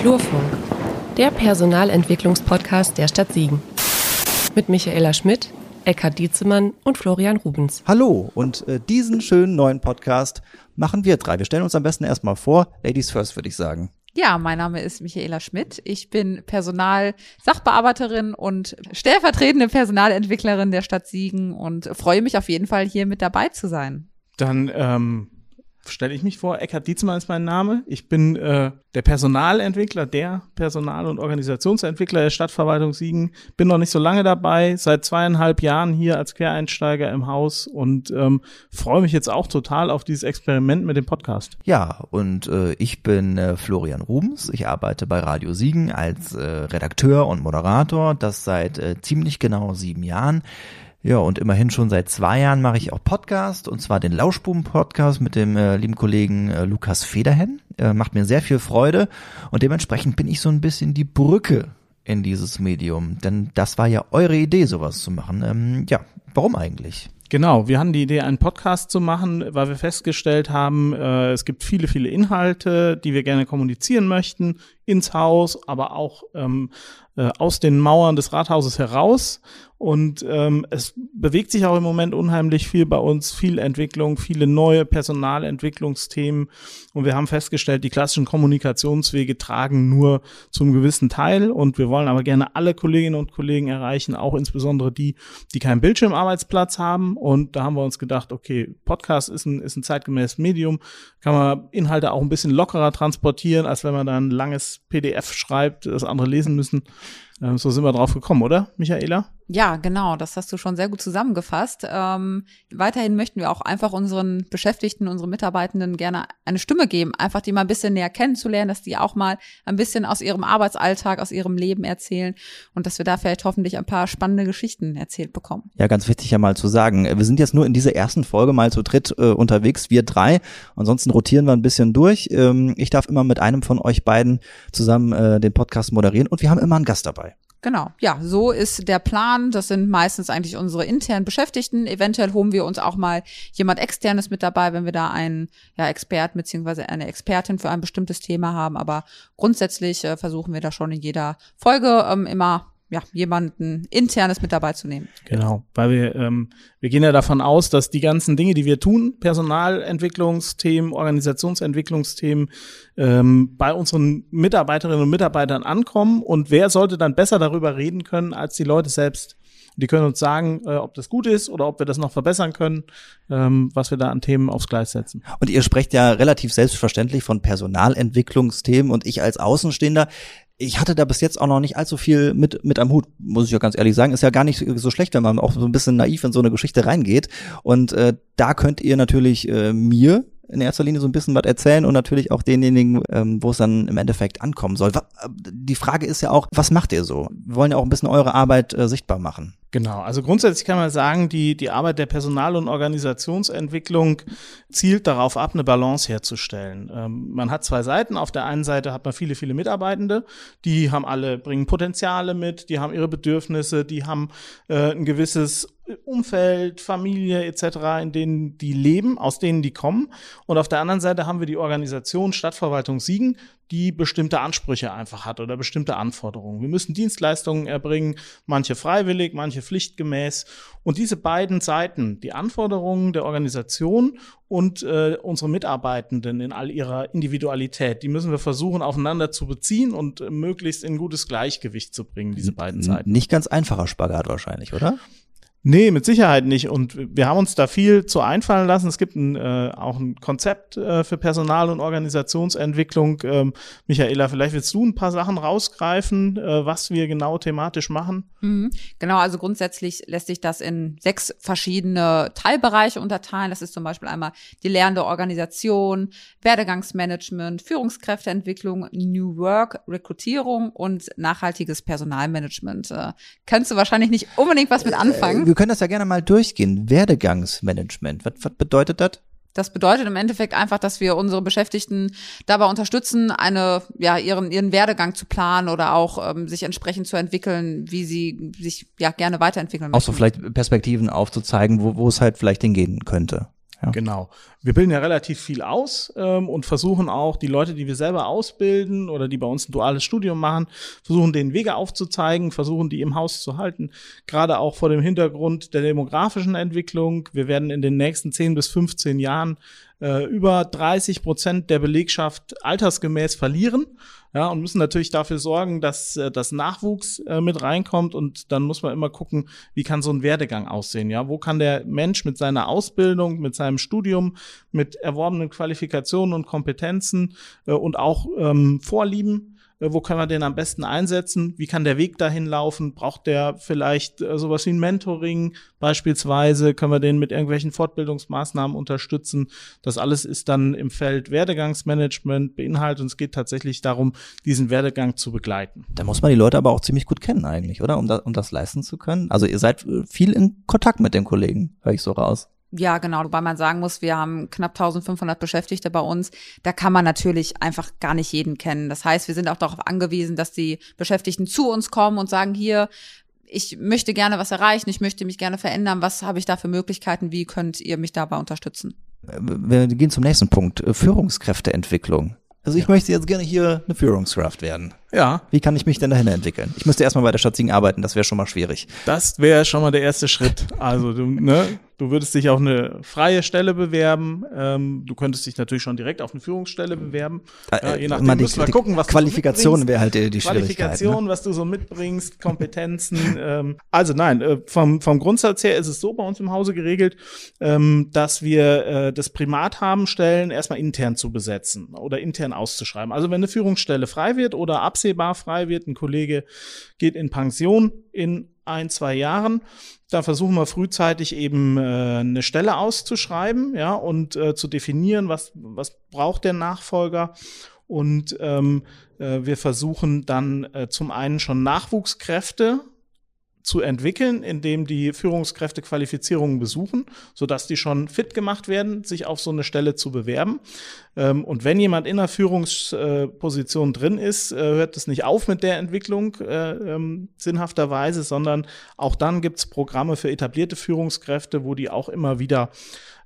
Flurfunk, der Personalentwicklungspodcast der Stadt Siegen. Mit Michaela Schmidt, Eckhard Dietzemann und Florian Rubens. Hallo und äh, diesen schönen neuen Podcast machen wir drei. Wir stellen uns am besten erstmal vor. Ladies first, würde ich sagen. Ja, mein Name ist Michaela Schmidt. Ich bin Personalsachbearbeiterin und stellvertretende Personalentwicklerin der Stadt Siegen und freue mich auf jeden Fall, hier mit dabei zu sein. Dann ähm, stelle ich mich vor. Eckhard Dietzmann ist mein Name. Ich bin äh, der Personalentwickler, der Personal- und Organisationsentwickler der Stadtverwaltung Siegen. Bin noch nicht so lange dabei, seit zweieinhalb Jahren hier als Quereinsteiger im Haus und ähm, freue mich jetzt auch total auf dieses Experiment mit dem Podcast. Ja, und äh, ich bin äh, Florian Rubens. Ich arbeite bei Radio Siegen als äh, Redakteur und Moderator. Das seit äh, ziemlich genau sieben Jahren. Ja, und immerhin schon seit zwei Jahren mache ich auch Podcast, und zwar den Lauschbuben-Podcast mit dem äh, lieben Kollegen äh, Lukas Federhen. Äh, macht mir sehr viel Freude und dementsprechend bin ich so ein bisschen die Brücke in dieses Medium. Denn das war ja eure Idee, sowas zu machen. Ähm, ja, warum eigentlich? Genau, wir hatten die Idee, einen Podcast zu machen, weil wir festgestellt haben, äh, es gibt viele, viele Inhalte, die wir gerne kommunizieren möchten, ins Haus, aber auch ähm, äh, aus den Mauern des Rathauses heraus. Und ähm, es bewegt sich auch im Moment unheimlich viel bei uns, viel Entwicklung, viele neue Personalentwicklungsthemen. Und wir haben festgestellt, die klassischen Kommunikationswege tragen nur zum gewissen Teil. Und wir wollen aber gerne alle Kolleginnen und Kollegen erreichen, auch insbesondere die, die keinen Bildschirmarbeitsplatz haben. Und da haben wir uns gedacht, okay, Podcast ist ein, ist ein zeitgemäßes Medium, kann man Inhalte auch ein bisschen lockerer transportieren, als wenn man da ein langes PDF schreibt, das andere lesen müssen. Ähm, so sind wir drauf gekommen, oder, Michaela? Ja, genau, das hast du schon sehr gut zusammengefasst. Ähm, weiterhin möchten wir auch einfach unseren Beschäftigten, unseren Mitarbeitenden gerne eine Stimme geben, einfach die mal ein bisschen näher kennenzulernen, dass die auch mal ein bisschen aus ihrem Arbeitsalltag, aus ihrem Leben erzählen und dass wir da vielleicht hoffentlich ein paar spannende Geschichten erzählt bekommen. Ja, ganz wichtig ja mal zu sagen, wir sind jetzt nur in dieser ersten Folge mal zu dritt äh, unterwegs, wir drei. Ansonsten rotieren wir ein bisschen durch. Ähm, ich darf immer mit einem von euch beiden zusammen äh, den Podcast moderieren und wir haben immer einen Gast dabei. Genau, ja, so ist der Plan. Das sind meistens eigentlich unsere internen Beschäftigten. Eventuell holen wir uns auch mal jemand externes mit dabei, wenn wir da einen ja, Experten beziehungsweise eine Expertin für ein bestimmtes Thema haben. Aber grundsätzlich äh, versuchen wir da schon in jeder Folge ähm, immer ja, jemanden internes mit dabei zu nehmen. Genau, weil wir, ähm, wir gehen ja davon aus, dass die ganzen Dinge, die wir tun, Personalentwicklungsthemen, Organisationsentwicklungsthemen, ähm, bei unseren Mitarbeiterinnen und Mitarbeitern ankommen. Und wer sollte dann besser darüber reden können als die Leute selbst? Die können uns sagen, äh, ob das gut ist oder ob wir das noch verbessern können, ähm, was wir da an Themen aufs Gleis setzen. Und ihr sprecht ja relativ selbstverständlich von Personalentwicklungsthemen und ich als Außenstehender, ich hatte da bis jetzt auch noch nicht allzu viel mit, mit am Hut, muss ich ja ganz ehrlich sagen. Ist ja gar nicht so schlecht, wenn man auch so ein bisschen naiv in so eine Geschichte reingeht. Und äh, da könnt ihr natürlich äh, mir in erster Linie so ein bisschen was erzählen und natürlich auch denjenigen, ähm, wo es dann im Endeffekt ankommen soll. Die Frage ist ja auch, was macht ihr so? Wir wollen ja auch ein bisschen eure Arbeit äh, sichtbar machen. Genau, also grundsätzlich kann man sagen, die, die Arbeit der Personal- und Organisationsentwicklung zielt darauf ab, eine Balance herzustellen. Ähm, man hat zwei Seiten. Auf der einen Seite hat man viele, viele Mitarbeitende, die haben alle, bringen Potenziale mit, die haben ihre Bedürfnisse, die haben äh, ein gewisses Umfeld, Familie etc., in denen die leben, aus denen die kommen. Und auf der anderen Seite haben wir die Organisation Stadtverwaltung Siegen, die bestimmte Ansprüche einfach hat oder bestimmte Anforderungen. Wir müssen Dienstleistungen erbringen, manche freiwillig, manche pflichtgemäß. Und diese beiden Seiten, die Anforderungen der Organisation und äh, unsere Mitarbeitenden in all ihrer Individualität, die müssen wir versuchen aufeinander zu beziehen und äh, möglichst in gutes Gleichgewicht zu bringen, diese beiden Seiten. Nicht ganz einfacher Spagat wahrscheinlich, oder? Nee, mit Sicherheit nicht. Und wir haben uns da viel zu einfallen lassen. Es gibt ein, äh, auch ein Konzept äh, für Personal- und Organisationsentwicklung. Ähm, Michaela, vielleicht willst du ein paar Sachen rausgreifen, äh, was wir genau thematisch machen? Mhm. Genau, also grundsätzlich lässt sich das in sechs verschiedene Teilbereiche unterteilen. Das ist zum Beispiel einmal die lernende Organisation, Werdegangsmanagement, Führungskräfteentwicklung, New Work, Rekrutierung und nachhaltiges Personalmanagement. Äh, kannst du wahrscheinlich nicht unbedingt was mit anfangen wir können das ja gerne mal durchgehen. Werdegangsmanagement. Was, was bedeutet das? Das bedeutet im Endeffekt einfach, dass wir unsere Beschäftigten dabei unterstützen, eine, ja, ihren, ihren Werdegang zu planen oder auch ähm, sich entsprechend zu entwickeln, wie sie sich ja gerne weiterentwickeln möchten. Auch so vielleicht Perspektiven aufzuzeigen, wo, wo es halt vielleicht hingehen könnte. Ja. Genau. Wir bilden ja relativ viel aus ähm, und versuchen auch die Leute, die wir selber ausbilden oder die bei uns ein duales Studium machen, versuchen den Wege aufzuzeigen, versuchen die im Haus zu halten. Gerade auch vor dem Hintergrund der demografischen Entwicklung. Wir werden in den nächsten 10 bis 15 Jahren äh, über 30 Prozent der Belegschaft altersgemäß verlieren. Ja, und müssen natürlich dafür sorgen, dass äh, das Nachwuchs äh, mit reinkommt und dann muss man immer gucken, wie kann so ein Werdegang aussehen, ja? Wo kann der Mensch mit seiner Ausbildung, mit seinem Studium, mit erworbenen Qualifikationen und Kompetenzen äh, und auch ähm, Vorlieben wo können wir den am besten einsetzen? Wie kann der Weg dahin laufen? Braucht der vielleicht äh, sowas wie ein Mentoring beispielsweise? Können wir den mit irgendwelchen Fortbildungsmaßnahmen unterstützen? Das alles ist dann im Feld Werdegangsmanagement beinhaltet und es geht tatsächlich darum, diesen Werdegang zu begleiten. Da muss man die Leute aber auch ziemlich gut kennen eigentlich, oder? Um, da, um das leisten zu können. Also ihr seid äh, viel in Kontakt mit den Kollegen, höre ich so raus. Ja, genau, wobei man sagen muss, wir haben knapp 1500 Beschäftigte bei uns. Da kann man natürlich einfach gar nicht jeden kennen. Das heißt, wir sind auch darauf angewiesen, dass die Beschäftigten zu uns kommen und sagen, hier, ich möchte gerne was erreichen, ich möchte mich gerne verändern. Was habe ich da für Möglichkeiten? Wie könnt ihr mich dabei unterstützen? Wir gehen zum nächsten Punkt. Führungskräfteentwicklung. Also ich ja. möchte jetzt gerne hier eine Führungskraft werden. Ja. Wie kann ich mich denn dahin entwickeln? Ich müsste erstmal bei der Stadt Siegen arbeiten, das wäre schon mal schwierig. Das wäre schon mal der erste Schritt. Also du, ne, du würdest dich auf eine freie Stelle bewerben. Ähm, du könntest dich natürlich schon direkt auf eine Führungsstelle bewerben. Äh, ja, je nachdem die, müssen wir gucken, was Qualifikation wäre halt die, die Qualifikation, ne? was du so mitbringst, Kompetenzen. ähm, also nein, äh, vom, vom Grundsatz her ist es so bei uns im Hause geregelt, ähm, dass wir äh, das Primat haben, Stellen erstmal intern zu besetzen oder intern auszuschreiben. Also wenn eine Führungsstelle frei wird oder ab absehbar frei wird. Ein Kollege geht in Pension in ein, zwei Jahren. Da versuchen wir frühzeitig eben äh, eine Stelle auszuschreiben, ja, und äh, zu definieren, was, was braucht der Nachfolger. Und ähm, äh, wir versuchen dann äh, zum einen schon Nachwuchskräfte zu entwickeln, indem die Führungskräfte Qualifizierungen besuchen, sodass die schon fit gemacht werden, sich auf so eine Stelle zu bewerben. Ähm, und wenn jemand in einer Führungsposition drin ist, äh, hört es nicht auf mit der Entwicklung äh, ähm, sinnhafterweise, sondern auch dann gibt es Programme für etablierte Führungskräfte, wo die auch immer wieder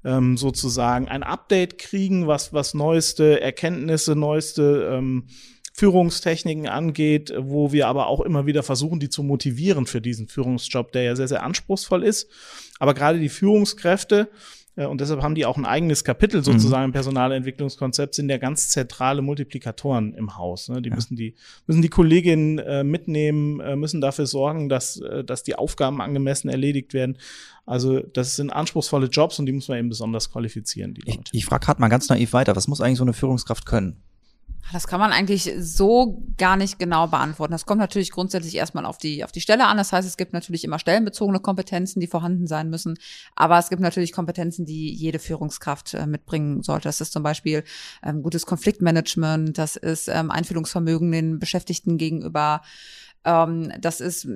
ähm, sozusagen ein Update kriegen, was, was neueste Erkenntnisse, neueste ähm, Führungstechniken angeht, wo wir aber auch immer wieder versuchen, die zu motivieren für diesen Führungsjob, der ja sehr, sehr anspruchsvoll ist. Aber gerade die Führungskräfte, äh, und deshalb haben die auch ein eigenes Kapitel mhm. sozusagen im Personalentwicklungskonzept, sind ja ganz zentrale Multiplikatoren im Haus. Ne? Die ja. müssen die, müssen die Kolleginnen äh, mitnehmen, äh, müssen dafür sorgen, dass, äh, dass die Aufgaben angemessen erledigt werden. Also das sind anspruchsvolle Jobs und die muss man eben besonders qualifizieren. Die Leute. Ich, ich frage gerade mal ganz naiv weiter, was muss eigentlich so eine Führungskraft können? Das kann man eigentlich so gar nicht genau beantworten. Das kommt natürlich grundsätzlich erstmal auf die, auf die Stelle an. Das heißt, es gibt natürlich immer stellenbezogene Kompetenzen, die vorhanden sein müssen. Aber es gibt natürlich Kompetenzen, die jede Führungskraft äh, mitbringen sollte. Das ist zum Beispiel ähm, gutes Konfliktmanagement, das ist ähm, Einfühlungsvermögen den Beschäftigten gegenüber. Ähm, das ist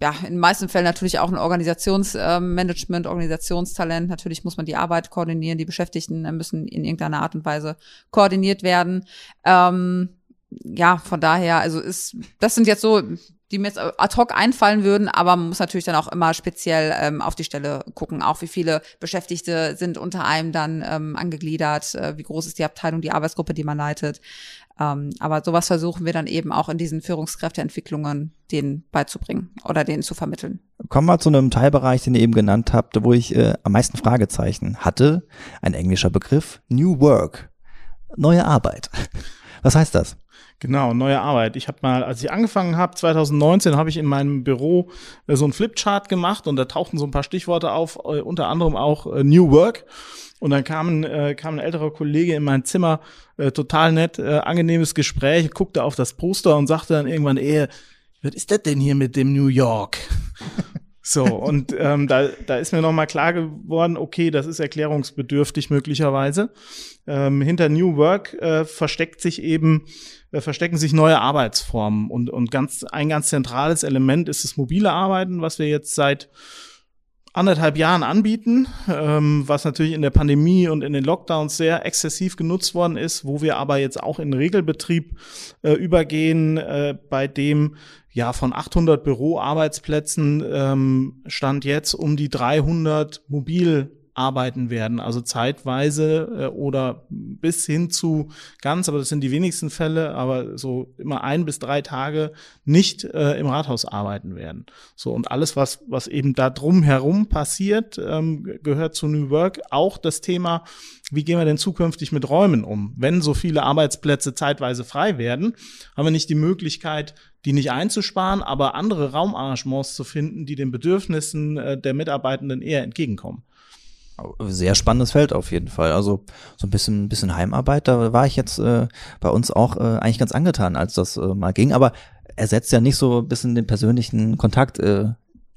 ja, in den meisten Fällen natürlich auch ein Organisationsmanagement, äh, Organisationstalent. Natürlich muss man die Arbeit koordinieren, die Beschäftigten müssen in irgendeiner Art und Weise koordiniert werden. Ähm, ja, von daher, also ist, das sind jetzt so, die mir jetzt ad hoc einfallen würden, aber man muss natürlich dann auch immer speziell ähm, auf die Stelle gucken, auch wie viele Beschäftigte sind unter einem dann ähm, angegliedert, äh, wie groß ist die Abteilung, die Arbeitsgruppe, die man leitet. Ähm, aber sowas versuchen wir dann eben auch in diesen Führungskräfteentwicklungen denen beizubringen oder denen zu vermitteln. Kommen wir zu einem Teilbereich, den ihr eben genannt habt, wo ich äh, am meisten Fragezeichen hatte. Ein englischer Begriff, New Work, neue Arbeit. Was heißt das? Genau, neue Arbeit. Ich habe mal, als ich angefangen habe, 2019, habe ich in meinem Büro äh, so ein Flipchart gemacht und da tauchten so ein paar Stichworte auf, äh, unter anderem auch äh, New Work. Und dann kam, äh, kam ein älterer Kollege in mein Zimmer, äh, total nett, äh, angenehmes Gespräch, guckte auf das Poster und sagte dann irgendwann, ey, was ist das denn hier mit dem New York? So, und ähm, da, da ist mir nochmal klar geworden, okay, das ist erklärungsbedürftig möglicherweise. Ähm, hinter New Work äh, versteckt sich eben, äh, verstecken sich neue Arbeitsformen. Und, und ganz, ein ganz zentrales Element ist das mobile Arbeiten, was wir jetzt seit anderthalb Jahren anbieten, ähm, was natürlich in der Pandemie und in den Lockdowns sehr exzessiv genutzt worden ist, wo wir aber jetzt auch in Regelbetrieb äh, übergehen, äh, bei dem ja von 800 Büroarbeitsplätzen ähm, stand jetzt um die 300 mobil arbeiten werden, also zeitweise äh, oder bis hin zu ganz, aber das sind die wenigsten Fälle, aber so immer ein bis drei Tage nicht äh, im Rathaus arbeiten werden. So und alles, was was eben da drum herum passiert, ähm, gehört zu New Work. Auch das Thema, wie gehen wir denn zukünftig mit Räumen um? Wenn so viele Arbeitsplätze zeitweise frei werden, haben wir nicht die Möglichkeit, die nicht einzusparen, aber andere Raumarrangements zu finden, die den Bedürfnissen äh, der Mitarbeitenden eher entgegenkommen. Sehr spannendes Feld auf jeden Fall. Also so ein bisschen, ein bisschen Heimarbeit, da war ich jetzt äh, bei uns auch äh, eigentlich ganz angetan, als das äh, mal ging. Aber ersetzt ja nicht so ein bisschen den persönlichen Kontakt äh,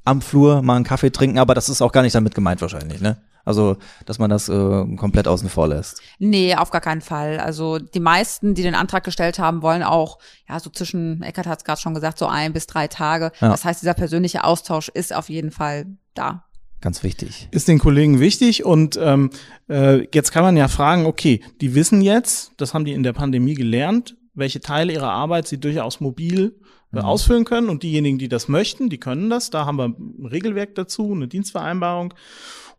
am Flur, mal einen Kaffee trinken, aber das ist auch gar nicht damit gemeint wahrscheinlich, ne? Also, dass man das äh, komplett außen vor lässt. Nee, auf gar keinen Fall. Also die meisten, die den Antrag gestellt haben, wollen auch, ja, so zwischen, Eckert hat es gerade schon gesagt, so ein bis drei Tage. Ja. Das heißt, dieser persönliche Austausch ist auf jeden Fall da. Ganz wichtig. Ist den Kollegen wichtig und ähm, äh, jetzt kann man ja fragen, okay, die wissen jetzt, das haben die in der Pandemie gelernt, welche Teile ihrer Arbeit sie durchaus mobil äh, mhm. ausführen können und diejenigen, die das möchten, die können das. Da haben wir ein Regelwerk dazu, eine Dienstvereinbarung.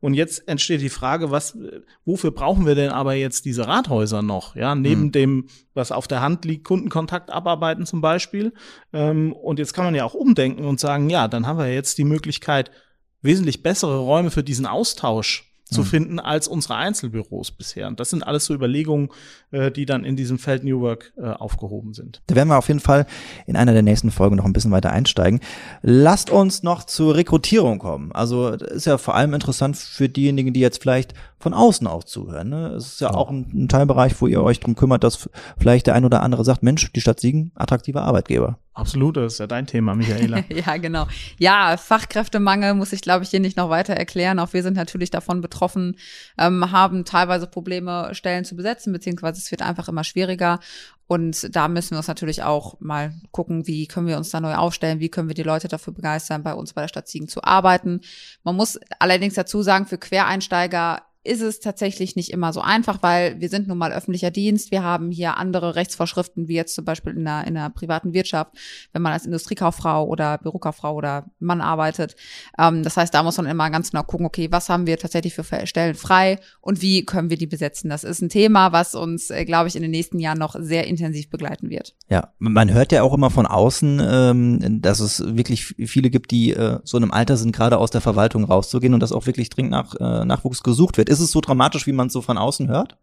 Und jetzt entsteht die Frage, was, wofür brauchen wir denn aber jetzt diese Rathäuser noch? Ja, neben mhm. dem, was auf der Hand liegt, Kundenkontakt abarbeiten zum Beispiel. Ähm, und jetzt kann man ja auch umdenken und sagen, ja, dann haben wir jetzt die Möglichkeit, wesentlich bessere Räume für diesen Austausch zu mhm. finden als unsere Einzelbüros bisher. Und das sind alles so Überlegungen, äh, die dann in diesem Feld New Work äh, aufgehoben sind. Da werden wir auf jeden Fall in einer der nächsten Folgen noch ein bisschen weiter einsteigen. Lasst uns noch zur Rekrutierung kommen. Also ist ja vor allem interessant für diejenigen, die jetzt vielleicht von außen auch zuhören. Ne? Es ist ja, ja. auch ein, ein, Teilbereich, wo ihr euch drum kümmert, dass vielleicht der ein oder andere sagt, Mensch, die Stadt Siegen, attraktiver Arbeitgeber. Absolut, das ist ja dein Thema, Michaela. ja, genau. Ja, Fachkräftemangel muss ich, glaube ich, hier nicht noch weiter erklären. Auch wir sind natürlich davon betroffen, ähm, haben teilweise Probleme, Stellen zu besetzen, beziehungsweise es wird einfach immer schwieriger. Und da müssen wir uns natürlich auch mal gucken, wie können wir uns da neu aufstellen, wie können wir die Leute dafür begeistern, bei uns bei der Stadt Siegen zu arbeiten. Man muss allerdings dazu sagen, für Quereinsteiger ist es tatsächlich nicht immer so einfach, weil wir sind nun mal öffentlicher Dienst. Wir haben hier andere Rechtsvorschriften, wie jetzt zum Beispiel in der, in der privaten Wirtschaft, wenn man als Industriekauffrau oder Bürokauffrau oder Mann arbeitet. Ähm, das heißt, da muss man immer ganz genau gucken, okay, was haben wir tatsächlich für Stellen frei und wie können wir die besetzen. Das ist ein Thema, was uns, äh, glaube ich, in den nächsten Jahren noch sehr intensiv begleiten wird. Ja, man hört ja auch immer von außen, ähm, dass es wirklich viele gibt, die äh, so in einem Alter sind, gerade aus der Verwaltung rauszugehen und dass auch wirklich dringend nach äh, Nachwuchs gesucht wird. Ist es so dramatisch, wie man es so von außen hört?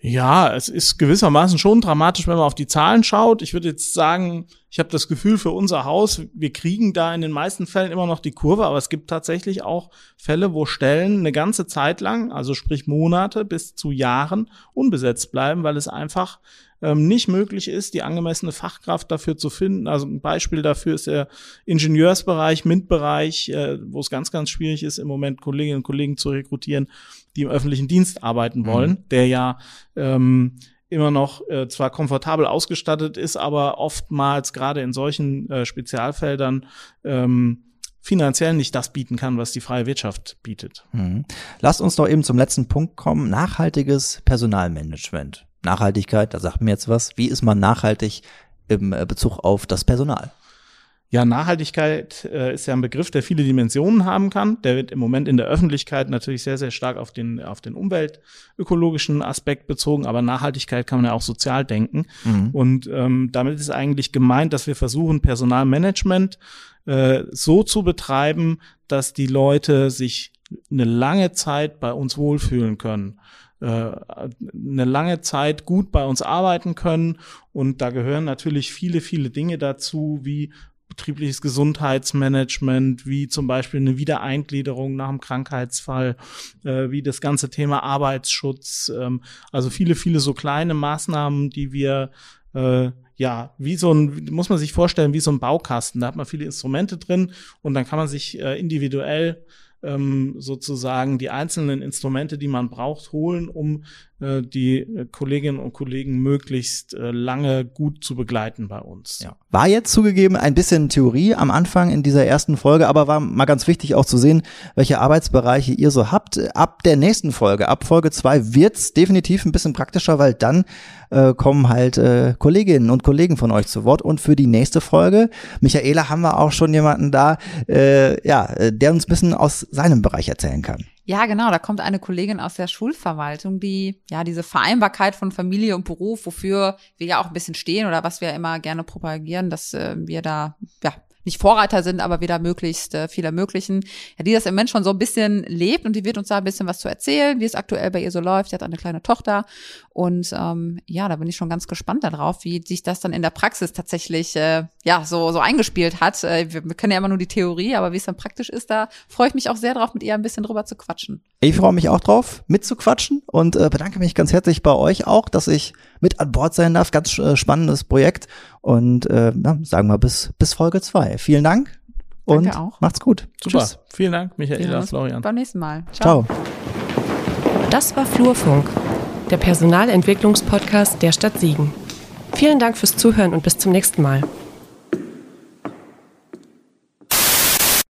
Ja, es ist gewissermaßen schon dramatisch, wenn man auf die Zahlen schaut. Ich würde jetzt sagen, ich habe das Gefühl für unser Haus, wir kriegen da in den meisten Fällen immer noch die Kurve, aber es gibt tatsächlich auch Fälle, wo Stellen eine ganze Zeit lang, also sprich Monate bis zu Jahren unbesetzt bleiben, weil es einfach ähm, nicht möglich ist, die angemessene Fachkraft dafür zu finden. Also ein Beispiel dafür ist der Ingenieursbereich, MINT-Bereich, äh, wo es ganz, ganz schwierig ist, im Moment Kolleginnen und Kollegen zu rekrutieren, die im öffentlichen Dienst arbeiten mhm. wollen, mhm. der ja ähm, immer noch äh, zwar komfortabel ausgestattet ist, aber oftmals gerade in solchen äh, Spezialfeldern ähm, finanziell nicht das bieten kann, was die freie Wirtschaft bietet. Mhm. Lasst uns doch eben zum letzten Punkt kommen. Nachhaltiges Personalmanagement. Nachhaltigkeit, da sagt mir jetzt was. Wie ist man nachhaltig im äh, Bezug auf das Personal? Ja, Nachhaltigkeit äh, ist ja ein Begriff, der viele Dimensionen haben kann. Der wird im Moment in der Öffentlichkeit natürlich sehr, sehr stark auf den, auf den umweltökologischen Aspekt bezogen, aber Nachhaltigkeit kann man ja auch sozial denken. Mhm. Und ähm, damit ist eigentlich gemeint, dass wir versuchen, Personalmanagement äh, so zu betreiben, dass die Leute sich eine lange Zeit bei uns wohlfühlen können äh, eine lange Zeit gut bei uns arbeiten können. Und da gehören natürlich viele, viele Dinge dazu, wie betriebliches Gesundheitsmanagement, wie zum Beispiel eine Wiedereingliederung nach einem Krankheitsfall, äh, wie das ganze Thema Arbeitsschutz, ähm, also viele, viele so kleine Maßnahmen, die wir äh, ja, wie so ein, muss man sich vorstellen, wie so ein Baukasten. Da hat man viele Instrumente drin und dann kann man sich äh, individuell ähm, sozusagen die einzelnen Instrumente, die man braucht, holen, um die Kolleginnen und Kollegen möglichst äh, lange gut zu begleiten bei uns. Ja. War jetzt zugegeben ein bisschen Theorie am Anfang in dieser ersten Folge, aber war mal ganz wichtig auch zu sehen, welche Arbeitsbereiche ihr so habt. Ab der nächsten Folge, ab Folge zwei wird's definitiv ein bisschen praktischer, weil dann äh, kommen halt äh, Kolleginnen und Kollegen von euch zu Wort. Und für die nächste Folge, Michaela, haben wir auch schon jemanden da, äh, ja, der uns ein bisschen aus seinem Bereich erzählen kann. Ja, genau. Da kommt eine Kollegin aus der Schulverwaltung, die ja diese Vereinbarkeit von Familie und Beruf, wofür wir ja auch ein bisschen stehen oder was wir immer gerne propagieren, dass äh, wir da ja nicht Vorreiter sind, aber wieder möglichst äh, viel ermöglichen. Ja, die das im Moment schon so ein bisschen lebt und die wird uns da ein bisschen was zu erzählen, wie es aktuell bei ihr so läuft. Sie hat eine kleine Tochter und ähm, ja, da bin ich schon ganz gespannt darauf, wie sich das dann in der Praxis tatsächlich äh, ja so so eingespielt hat. Äh, wir, wir können ja immer nur die Theorie, aber wie es dann praktisch ist, da freue ich mich auch sehr drauf, mit ihr ein bisschen drüber zu quatschen. Ich freue mich auch drauf, mitzuquatschen und äh, bedanke mich ganz herzlich bei euch auch, dass ich mit an Bord sein darf. Ganz äh, spannendes Projekt und äh, ja, sagen wir bis bis Folge zwei. Vielen Dank und Danke auch. macht's gut. Super. Tschüss. Vielen Dank, Michaela, uns Florian. Beim nächsten Mal. Ciao. Das war Flurfunk, der Personalentwicklungspodcast der Stadt Siegen. Vielen Dank fürs Zuhören und bis zum nächsten Mal.